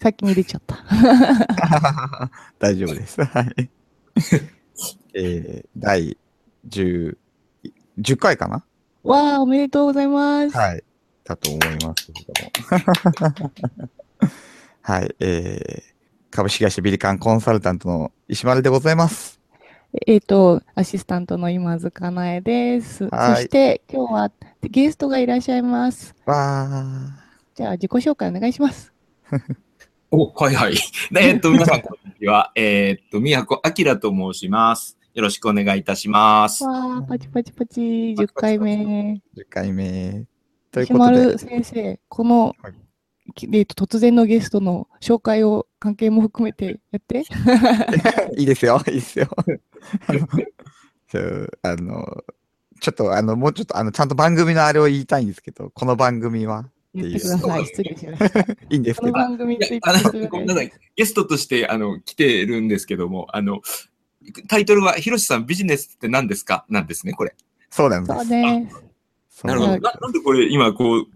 先に出ちゃった。大丈夫です。はい。えー、第10、10回かな？わあ、おめでとうございます。はい。だと思いますけれども。はい。えー、株式会社ビリカンコンサルタントの石丸でございます。えっ、と、アシスタントの今津かなえです。はいそして、今日はゲストがいらっしゃいます。わじゃあ、自己紹介お願いします。お、はいはい。でえっと、皆さん、こんにちは。えーっと、宮古明と申します。よろしくお願いいたします。わあ、パチパチパチ、10回目。ー、10回目。という石ことで丸、先生、この、はいきえーと突然のゲストの紹介を関係も含めてやって。いいですよ、いいですよ。あ のそうあの、ちょっと、あの、もうちょっと、あの、ちゃんと番組のあれを言いたいんですけど、この番組は、言ってください。失礼しました。いいんですけど、この番組にあの、ごめんなさい。ゲストとして、あの、来てるんですけども、あの、タイトルは、ひろしさんビジネスって何ですか？なんですね、これ。そうなんです。そうです。なるほど。なんでこれ、今、こう、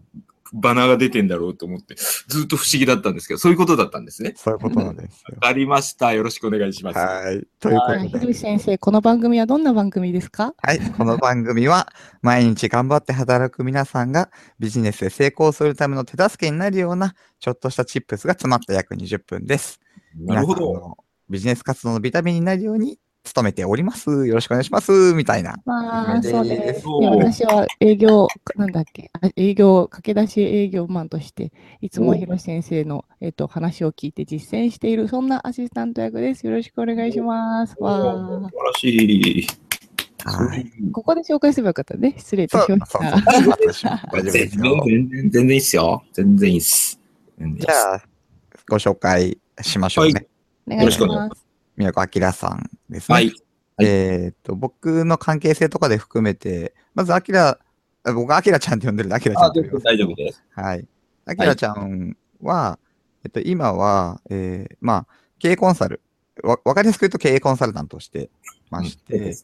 バナーが出てんだろうと思って、ずっと不思議だったんですけど、そういうことだったんですね。そういうことなんですよわ。かりました。よろしくお願いします。はい。というこはいとで、ひ先生、この番組はどんな番組ですか？はい。この番組は、毎日頑張って働く皆さんがビジネスで成功するための手助けになるような、ちょっとしたチップスが詰まった約20分です。なるほど。ビジネス活動のビタミンになるように努めております。よろしくお願いします。みたいな。まあ、でそうです。私は営業、なんだっけ、あ営業、駆け出し営業マンとして、いつもおひろし先生の、えっと話を聞いて実践している、そんなアシスタント役です。よろしくお願いします。わあ素晴らしい。はい。ここで紹介すればよかったね。失礼いたしました。大丈夫全然ですよ。全然、全然いいっすよ。全然いいっす。じゃあ、ご紹介しましょうね。お願いしよろしくお願います。宮古明さんですね。はい。はいえーっと、僕の関係性とかで含めて、まず、アキラ、あ僕、アキラちゃんって呼んでるんで、アキラちゃん。大丈夫です。はい。アキラちゃんは、えっと、今は、えー、まあ、経営コンサル、わ、わかりやすく言うと経営コンサルタントをしてまして、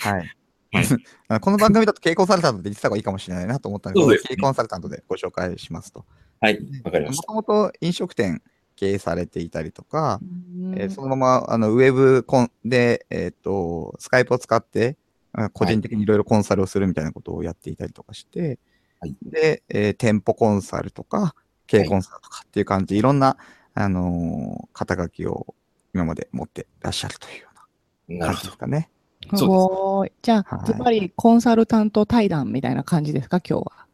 はい。この番組だと経営コンサルタントって言ってた方がいいかもしれないなと思ったので、経営コンサルタントでご紹介しますと。はい、わかりまもした。ともと飲食店経営されていたりとか、うんえーそのまま、あの、ウェブコンで、えっ、と、スカイプを使って、あ個人的にいろいろコンサルをするみたいなことをやっていたりとかして、はいで、えー店舗コンサルとか、経営コンサルとかっていう感じで、いろんな、あのー肩書きを今まで持ってらっしゃるというような感なるほど。じですかね。すごい。じゃあ、はいズバリコンサルタント対談みたいな感じですか、今日は。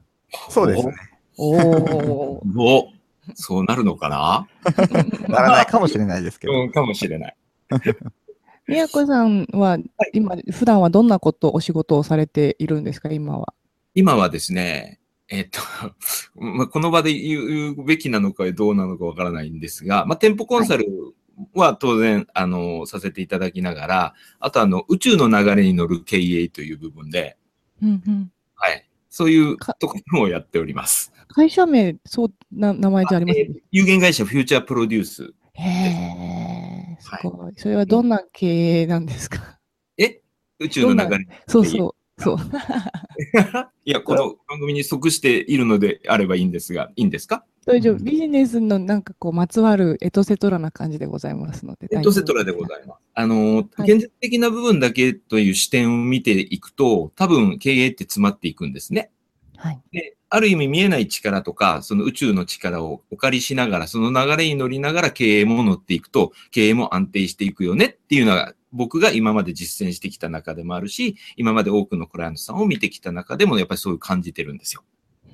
そうですね。お お。おそうなるのかな？ならないかもしれないですけど。うん、かもしれない。宮子さんは今、普段はどんなこと、お仕事をされているんですか、今は。今はですね、えっと、まあ、この場で言うべきなのかどうなのかわからないんですが、まあ、店舗コンサルは当然、あの、させていただきながら、あとあの、宇宙の流れに乗る経営という部分で、うんうん、はい。そういうかところをやっております。会社名、そうな名前じゃありませんえー有限会社フューチャープロデュース。へえ、すごい。それはどんな経営なんですか？え？宇宙の流れ。そうそう。そう。いや、この番組に即しているのであればいいんですが、いいんですか？大丈夫。ビジネスのなんかこう、まつわるエトセトラな感じでございますので。エトセトラでございます。あの、はい現実的な部分だけという視点を見ていくと、多分経営って詰まっていくんですね。はい。で、ある意味見えない力とか、その宇宙の力をお借りしながら、その流れに乗りながら経営も乗っていくと、経営も安定していくよねっていうのが、僕が今まで実践してきた中でもあるし、今まで多くのクライアントさんを見てきた中でも、やっぱりそういう感じてるんですよ。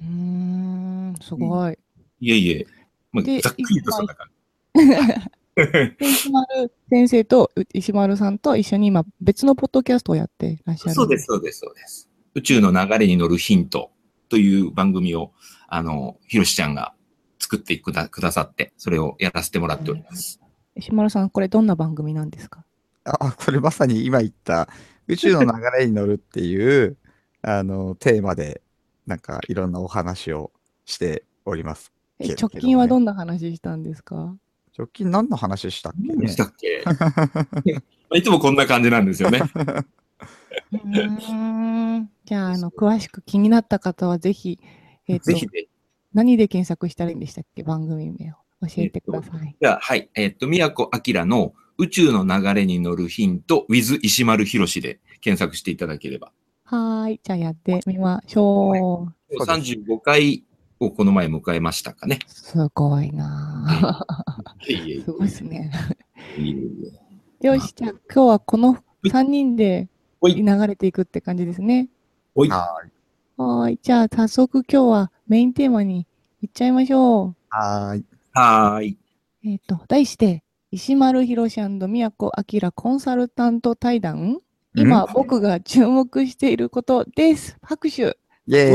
うーん、すごい。いえいえ、まあでざっくりとそんな感じ。で石丸先生とう石丸さんと一緒に今別のポッドキャストをやってらっしゃる。そうです、。そうです、そうです。宇宙の流れに乗るヒントという番組を、あの、ひろしちゃんが作ってくだくださって、それをやらせてもらっております。石丸さん、これどんな番組なんですか？あ、それまさに今言った宇宙の流れに乗るっていう、あの、テーマで、なんかいろんなお話をしております。えけど直近はどんな話したんですか？直近何の話したっけね？したっけ？いつもこんな感じなんですよね。うーんじゃあ、あの、詳しく気になった方はぜひ、えっ、とぜひ、ね、何で検索したらいいんでしたっけ？番組名を教えてください。じゃあ、はい。えっと、宮古明の宇宙の流れに乗るヒント、with 石丸博士で検索していただければ。はーい。じゃあやってみましょう。そうです35回をこの前迎えましたかね。すごいな すごいですね。よし、じゃあ今日はこの3人で流れていくって感じですね。はーい。はーい。じゃあ早速今日はメインテーマに行っちゃいましょう。はーい。はーい。えっ、と、題して、石丸博士宮古明コンサルタント対談今、うん僕が注目していることです。拍手。イェーイ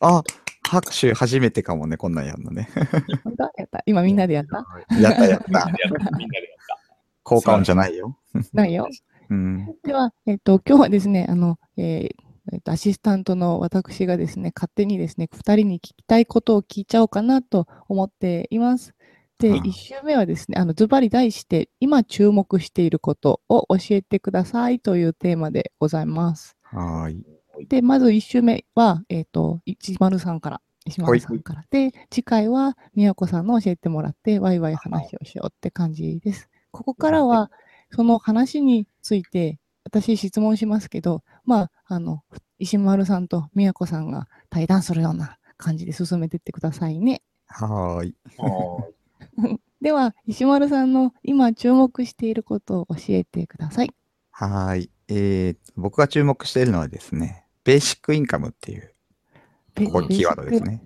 あ、拍手初めてかもね、こんなんやるのね。本当？やった。今みんなでやった？やったやった。みんなでやった。みんなでやった。効果音じゃないよ。ないよ。うん。では、えっ、と、今日はですね、あの、えーえっとアシスタントの私がですね、勝手にですね、二人に聞きたいことを聞いちゃおうかなと思っています。で、うん一週目はですね、あの、ズバリ題して、今注目していることを教えてくださいというテーマでございます。はーい。で、まず一週目は、えっ、と、一丸さんから、石丸さんから。で、次回は宮子さんの教えてもらって、ワイワイ話をしようって感じです。ここからは、その話について、私質問しますけど、まあ、あの、石丸さんと宮子さんが対談するような感じで進めてってくださいね。はーい。では、石丸さんの今注目していることを教えてください。はーい。えー、僕が注目しているのはですね、ベーシックインカムっていう、ベここキーワードです。ね。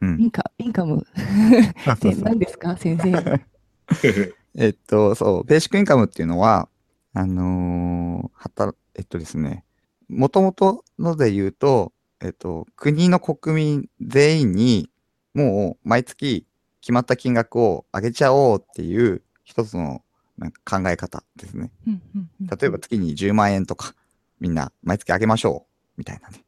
うん。インカインカム 何ですか、先生。えっと、そう、ベーシックインカムっていうのは、あのーはた、えっとですね、もともとので言うと、えっと、国の国民全員に、もう毎月決まった金額を上げちゃおうっていう一つのなんか考え方ですね。うんうんうん例えば月に10万円とか、みんな毎月上げましょう、みたいなね。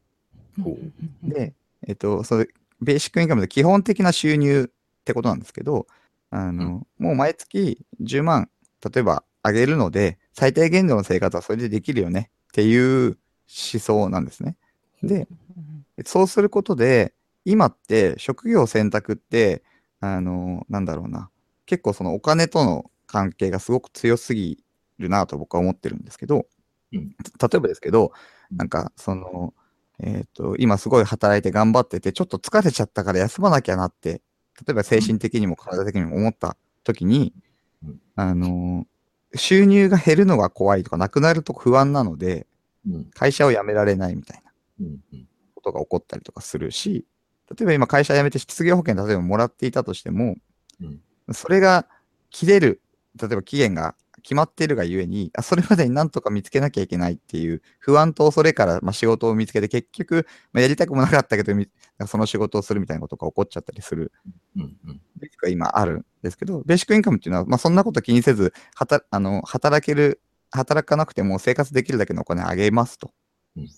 うんうんうんで、えっと、それ、ベーシックインカムで基本的な収入ってことなんですけど、あの、もう毎月10万、例えば上げるので、最低限度の生活はそれでできるよねっていう思想なんですね。で、うん。そうすることで、今って職業選択って、あの、なんだろうな、結構そのお金との関係がすごく強すぎるなと僕は思ってるんですけど、うん。例えばですけど、うん。なんかその、えっ、と、今すごい働いて頑張ってて、ちょっと疲れちゃったから休まなきゃなって、例えば精神的にも体的にも思った時に、うん。あの、収入が減るのが怖いとか、なくなると不安なので、うん。会社を辞められないみたいな。ことが起こったりとかするし、例えば今会社辞めて失業保険例えばもらっていたとしても、うん。それが切れる、例えば期限が決まっているがゆえに、あそれまでになんとか見つけなきゃいけないっていう不安と恐れから、まあ、仕事を見つけて結局、まあ、やりたくもなかったけど、みその仕事をするみたいなことが起こっちゃったりする。うんうんリスクが今あるんですけど、ベーシックインカムっていうのは、まあ、そんなこと気にせず、はたあの働ける、働かなくても生活できるだけのお金あげますと。うん。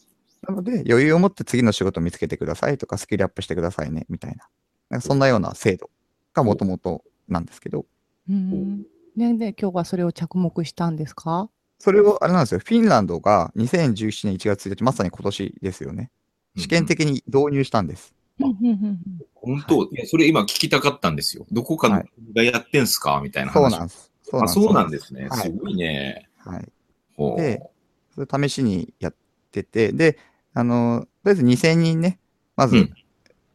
なので、余裕を持って次の仕事を見つけてくださいとか、スキルアップしてくださいね、みたいな。なんかそんなような制度がもともとなんですけど、うんねで、今日はそれを着目したんですか？それを、あれなんですよ、フィンランドが2017年1月1日、まさに今年ですよね。試験的に導入したんです。うんうんうん本当、いやそれ今聞きたかったんですよ。どこかのはい国がやってんすか？みたいな話。そうなんです。そうあ、そうなんでですね。はいすごいね。す。はい。でそれ試しにやってて、で、あの、とりあえず2000人ね、まず、うん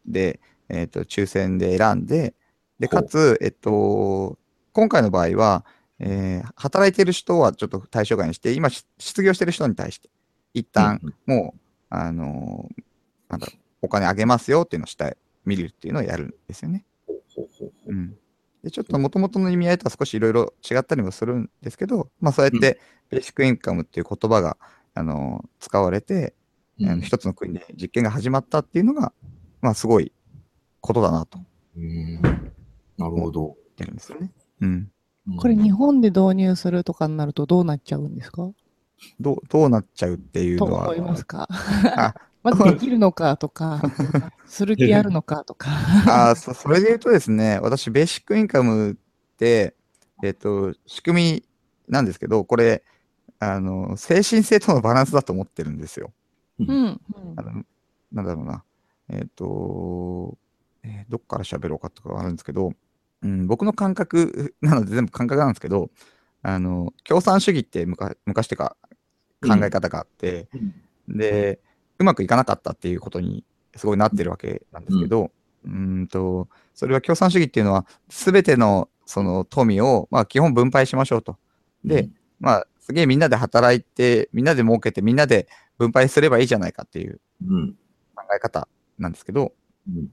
で、えっ、と、抽選で選んで、で、かつ、えっと、今回の場合は、えー働いてる人はちょっと対象外にして、今、し失業してる人に対して、一旦、うんもう、あのーなんだろう、お金あげますよっていうのをして、見るっていうのをやるんですよね。ほうん。で、ちょっと元々の意味合いとは少しいろいろ違ったりもするんですけど、まあそうやって、ベーシックインカムっていう言葉が、あのー使われて、あの一つの国で実験が始まったっていうのが、まあすごいことだなとうんなるほど。言ってるんですよね。うん。これ日本で導入するとかになるとどうなっちゃうんですか？どう、どうなっちゃうっていうのはと思い、ますか？あ まずできるのかとか、する気あるのかとか。あーそそれで言うとですね、私、ベーシックインカムって、えっ、と、仕組みなんですけど、これ、あの、精神性とのバランスだと思ってるんですよ。うんうんあのなんだろうな。えっ、と、えーどっから喋ろうかとかはあるんですけど、うん、僕の感覚 なので全部感覚なんですけど、あの、共産主義って昔昔っていうか考え方があって、で、うまくいかなかったっていうことにすごいなってるわけなんですけど、うーんと、それは共産主義っていうのは、すべてのその富を、まあ基本分配しましょうと。で、まあ、すげえみんなで働いて、みんなで儲けて、みんなで分配すればいいじゃないかっていううん。考え方なんですけど、うん。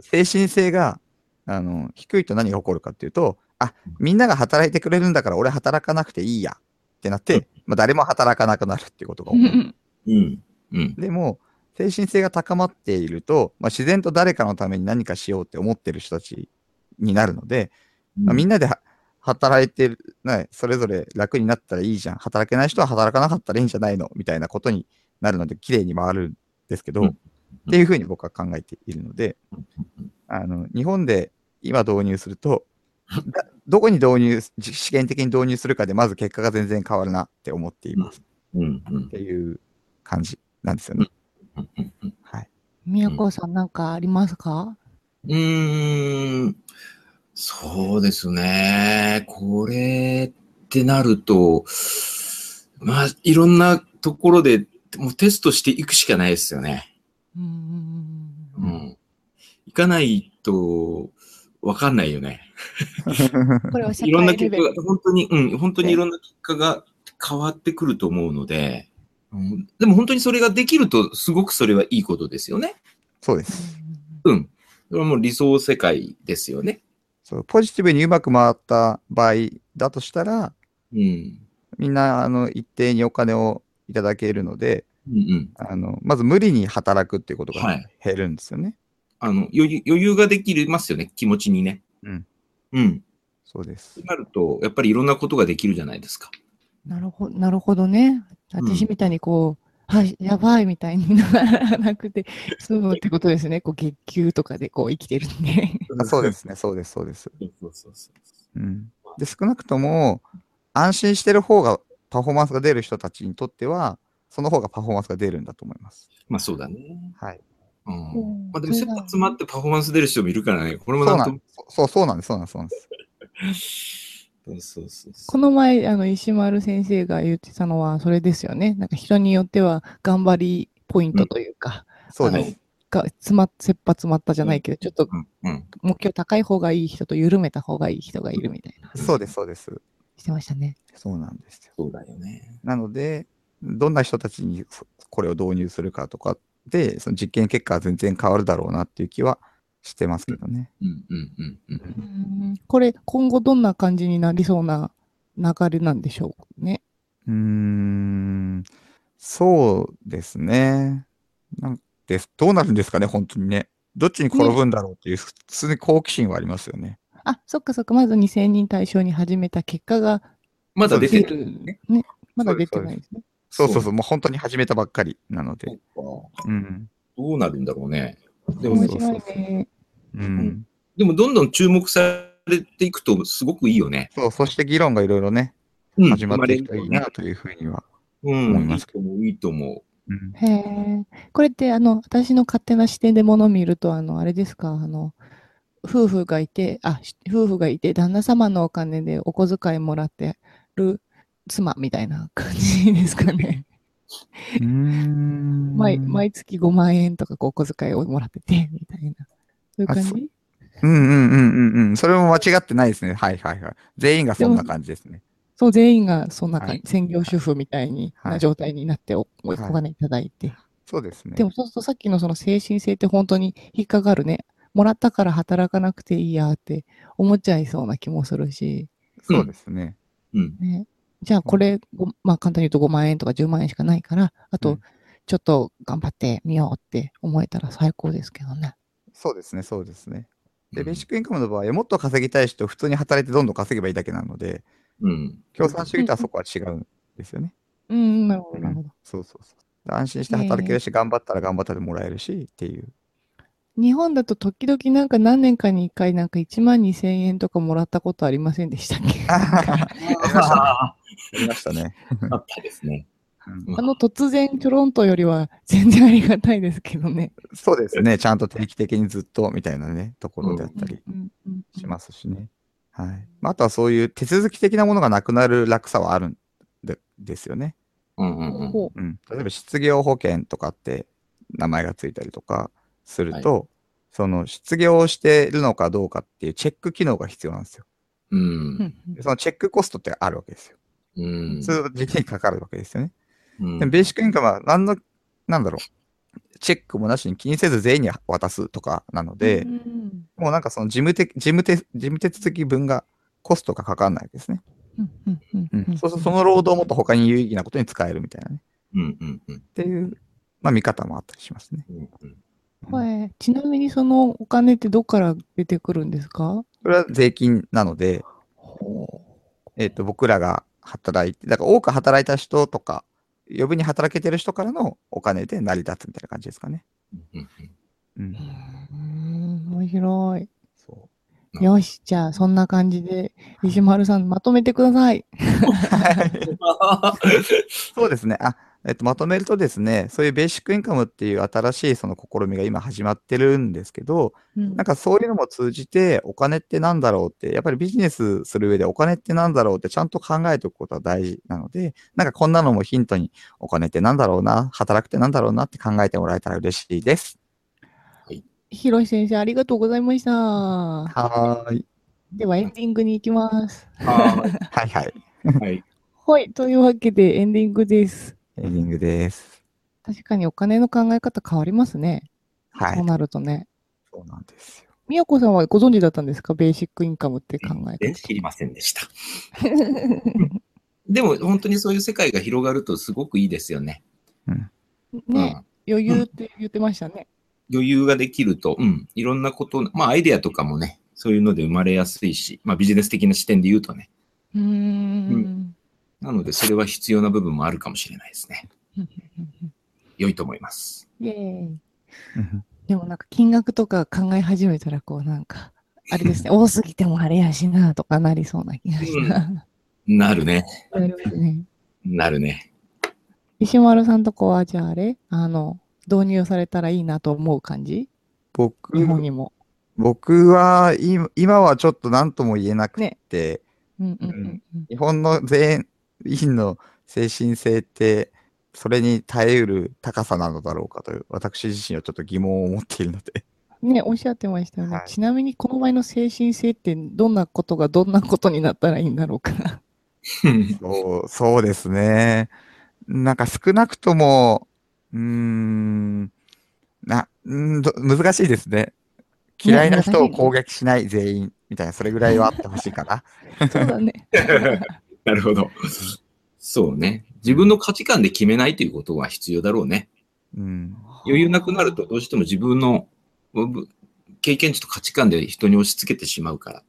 精神性が、あの、低いと何が起こるかっていうと、あ、みんなが働いてくれるんだから俺働かなくていいやってなって、まあ誰も働かなくなるっていうことが起こる。うん。うん。でも、精神性が高まっていると、まあ、自然と誰かのために何かしようって思ってる人たちになるので、まあみんなでは働いてる、ね、それぞれ楽になったらいいじゃん。働けない人は働かなかったらいいんじゃないの？みたいなことになるので、綺麗に回るんですけど、うんっていうふうに僕は考えているので、あの、日本で今導入すると、だどこに導入、じ試験的に導入するかで、まず結果が全然変わるなって思っています。うん。うんっ。ていう感じなんですよね。はい。宮子さんなんかありますか？うーん。そうですね。これってなると、まあ、いろんなところでもうテストしていくしかないですよね。うんかないと、わかんないよね。これは社いろんな結果が、本当に、うん、本当にいろんな結果が変わってくると思うので、うん、でも本当にそれができると、すごくそれはいいことですよね。そうです。うん。それはもう理想世界ですよね。そうポジティブにうまく回った場合だとしたら、うん。みんなあの一定にお金をいただけるので、うんうん。あのまず無理に働くっていうことがはい減るんですよね。あの、余裕、余裕ができますよね、気持ちにね。うん。うん。そうですと。なると、やっぱりいろんなことができるじゃないですか。なるほど、なるほどね。私みたいにこう、はい、やばいみたいにならなくて済むってことですね。こう、月給とかでこう生きてるんで。あそうですね、そうです、そうです。そうそうそうそう。うん、で、少なくとも、安心してる方がパフォーマンスが出る人たちにとっては、その方がパフォーマンスが出るんだと思います。まあそうだね。はい。うん。うんまあでも、切羽詰まってパフォーマンス出る人もいるからね。これもそうなんんそうそうなんです、そうなんです、そうなんです。そうそうそうそこの前、あの、石丸先生が言ってたのは、それですよね。なんか人によっては、頑張りポイントというか、そうです。が詰まっ、切羽詰まったじゃないけど、ちょっと。目標高い方がいい人と緩めた方がいい人がいるみたいな。そうです、そうです。してましたね。そうなんですよ。そうだよね。なので、どんな人たちにそこれを導入するかとかで、その実験結果は全然変わるだろうなっていう気はしてますけどね。うんうんうんうん。うんこれ、今後どんな感じになりそうな流れなんでしょうね。うーん、そうですね。なんですどうなるんですかね、本当にね。どっちに転ぶんだろうっていう、普通に好奇心はありますよね。あ、そっかそっか。まず2000人対象に始めた結果がまだ出て。る。ね。まだ出てないですね。そうそうそう、もう本当に始めたばっかりなので。そうん。どうなるんだろうね。でも。でもどんどん注目されていくとすごくいいよね。そう、そして議論がいろいろね、うん始まっていくといいなというふうには。うん、思いますいいと思う、いいと思うん。へえ。これって、あの、私の勝手な視点でものを見ると、あの、あれですか、あの、夫婦がいて、あ、し夫婦がいて、旦那様のお金でお小遣いもらってる妻みたいな感じですかね。うーん毎毎月5万円とかこうお小遣いをもらってて、みたいな。そういう感じ？うんうんうんうんうん。それも間違ってないですね。はいはいはい。全員がそんな感じですね。そう、全員がそんな感じ、はい専業主婦みたいにはいな状態になってお,、おはい金いただいて。そうですね。でもそうするとさっきのその精神性って本当に引っかかるね。もらったから働かなくていいやって思っちゃいそうな気もするし。そうですね。う。うん。ね、じゃあこれ、ごまあ簡単に言うと5万円とか10万円しかないから、あとうんちょっと頑張ってみようって思えたら最高ですけどね。そうですね、そうですね。で、うんベーシックインカムの場合は、もっと稼ぎたい人、普通に働いてどんどん稼げばいいだけなので、うん。共産主義とはそこは違うんですよね。うん、なるほど、うんなるほど。そうそうそう。安心して働けるし、頑張ったら頑張ったでもらえるしっていう。日本だと時々なんか何年かに1回なんか1万2000円とかもらったことありませんでしたっけ？ありましたね。あったですね。うんあの突然ちょろんとよりは全然ありがたいですけどね。そうですね。ちゃんと定期的にずっとみたいなね、ところであったりしますしね。はい。まああとはそういう手続き的なものがなくなる楽さはあるんでですよね。うんうんうん。ほうん。例えば失業保険とかって名前がついたりとかすると、その失業をしているのかどうかっていうチェック機能が必要なんですよ。う。んそのチェックコストってあるわけですよ。うん。それを時期にかかるわけですよね。うんでベーシックインカムは何の、なんだろう、チェックもなしに気にせず全員に渡すとかなので、うんもうなんかその事務的、事務手、事務手続き分がコストがかかんないわけですね。うんうんうんうん。うんそうするとその労働をもっと他に有意義なことに使えるみたいなね。うんうんうんっていう、まあ見方もあったりしますね。うんうんはいちなみにそのお金ってどこから出てくるんですか？それは税金なので、えっ、と、僕らが働いて、だから多く働いた人とか、余分に働けてる人からのお金で成り立つみたいな感じですかね。うんうん。うん面白い。そよし、じゃあそんな感じで、石丸さんまとめてください。そうですね。あ、えっと、まとめるとですね、そういうベーシックインカムっていう新しいその試みが今始まってるんですけど、うんなんかそういうのも通じて、お金ってなんだろうって、やっぱりビジネスする上でお金ってなんだろうってちゃんと考えておくことは大事なので、なんかこんなのもヒントに、お金ってなんだろうな、働くってなんだろうなって考えてもらえたら嬉しいです。ひろし先生、ありがとうございました。はーい。ではエンディングに行きます。ははいはい。いはい。はい、というわけでエンディングです。エンディングです。確かにお金の考え方変わりますね。そうはい。なるとね。そうなんですよ。みやこさんはご存知だったんですか？ベーシックインカムって考え全然知りませんでした。でも本当にそういう世界が広がるとすごくいいですよね。ね、余裕って言ってましたね。余裕ができると、うん、いろんなこと、まあアイデアとかもね、そういうので生まれやすいし、まあビジネス的な視点で言うとね。うーん。なのでそれは必要な部分もあるかもしれないですね。良いと思います。イェーでもなんか金額とか考え始めたらこうなんか、あれですね、多すぎてもあれやしなとかなりそうな気がした。なるね。なりますね。なるね。石丸さんとこはじゃああれ？あの、導入されたらいいなと思う感じ？僕日本にも。僕は今今はちょっと何とも言えなくて、うんうんうんうん。日本の全員の精神性って、それに耐えうる高さなのだろうかという、私自身はちょっと疑問を持っているので。ね、おっしゃってましたよね。はいちなみにこの場合の精神性ってどんなことがどんなことになったらいいんだろうかな。そうそうですね。なんか少なくとも、うーん、な、うんど難しいですね。嫌いな人を攻撃しない全員みたいな、それぐらいはあってほしいかな。そうだね。なるほど。そうね。自分の価値観で決めないということは必要だろうね。うん。余裕なくなるとどうしても自分のぶ経験値と価値観で人に押し付けてしまうから、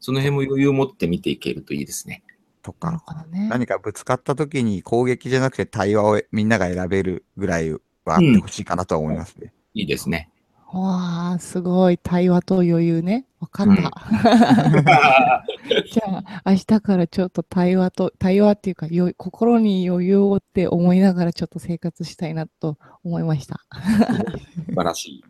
その辺も余裕を持って見ていけるといいですね。とか、ね。何かぶつかった時に攻撃じゃなくて対話をみんなが選べるぐらいはあってほしいかなとは思いますね。いいですね。わあ、すごい。対話と余裕ね。わかった。うん じゃあ、明日からちょっと対話と、対話っていうか、よ心に余裕をって思いながらちょっと生活したいなと思いました。素晴らしい。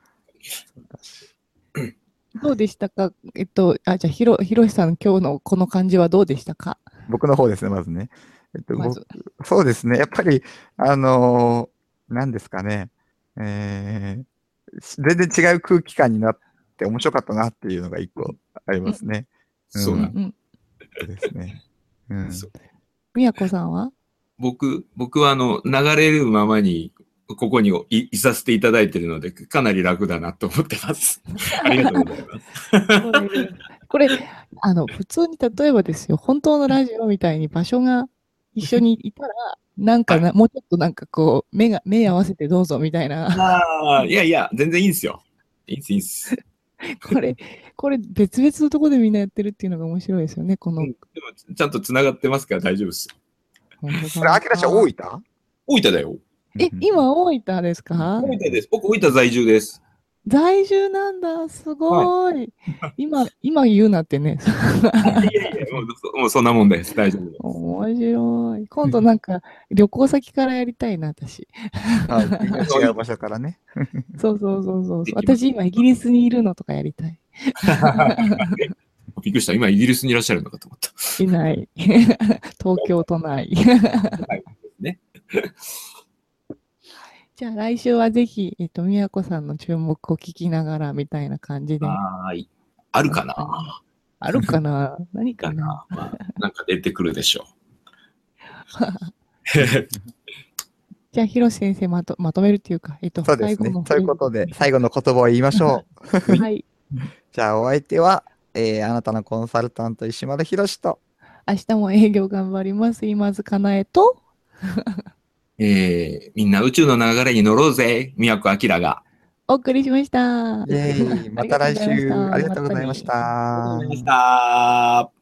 どうでしたか？えっと、あ、じゃあ、ひろ、ひろしさん、今日のこの感じはどうでしたか？僕の方ですね、まずね。えっと、まず僕そうですね。やっぱり、あのー何ですかね。えー全然違う空気感になって面白かったなっていうのが一個ありますね。うんそうなん。そうですね。うん。そうみやこさんは？僕、僕はあの、流れるままに、ここにいいさせていただいているので、かなり楽だなと思ってます。ありがとうございます。これ、あの、普通に例えばですよ、本当のラジオみたいに場所が一緒にいたら、なんかな、もうちょっとなんかこう、目が、目合わせてどうぞみたいな、ああ、いやいや、全然いいんですよ。いいんです、いいんです。これ、これ別々のところでみんなやってるっていうのが面白いですよね、この。うんでもちゃんと繋がってますから大丈夫ですよ。本当だそれ、あきらちゃん大分？大分だよ。え、今大分ですか？大分です。僕、大分在住です。在住なんだ。すごい。今、今言うなってね。いやいや、もうそもうそんなもんです。大丈夫です。面白い。今度なんか旅行先からやりたいな、私。はい。違う場所からね。そうそうそうそう私今イギリスにいるのとかやりたい。びっくりした。今イギリスにいらっしゃるのかと思った。いない。東京都内。ね。じゃあ来週はぜひ、えっと、宮子さんの注目を聞きながらみたいな感じで。はーい。あるかな？あるかな？何かかな？な、まあ、なんか出てくるでしょ じゃあ、広瀬先生まとまとめるっていうか、えっと、そうですね最後の。ということで、最後の言葉を言いましょう。はい。じゃあ、お相手は、えーあなたのコンサルタント、石丸博と、明日も営業頑張ります。今津かなえと、えー、みんな宇宙の流れに乗ろうぜ、宮古明が。お送りしました。イェーイまた来週、ありがとうございましたありがとうございました。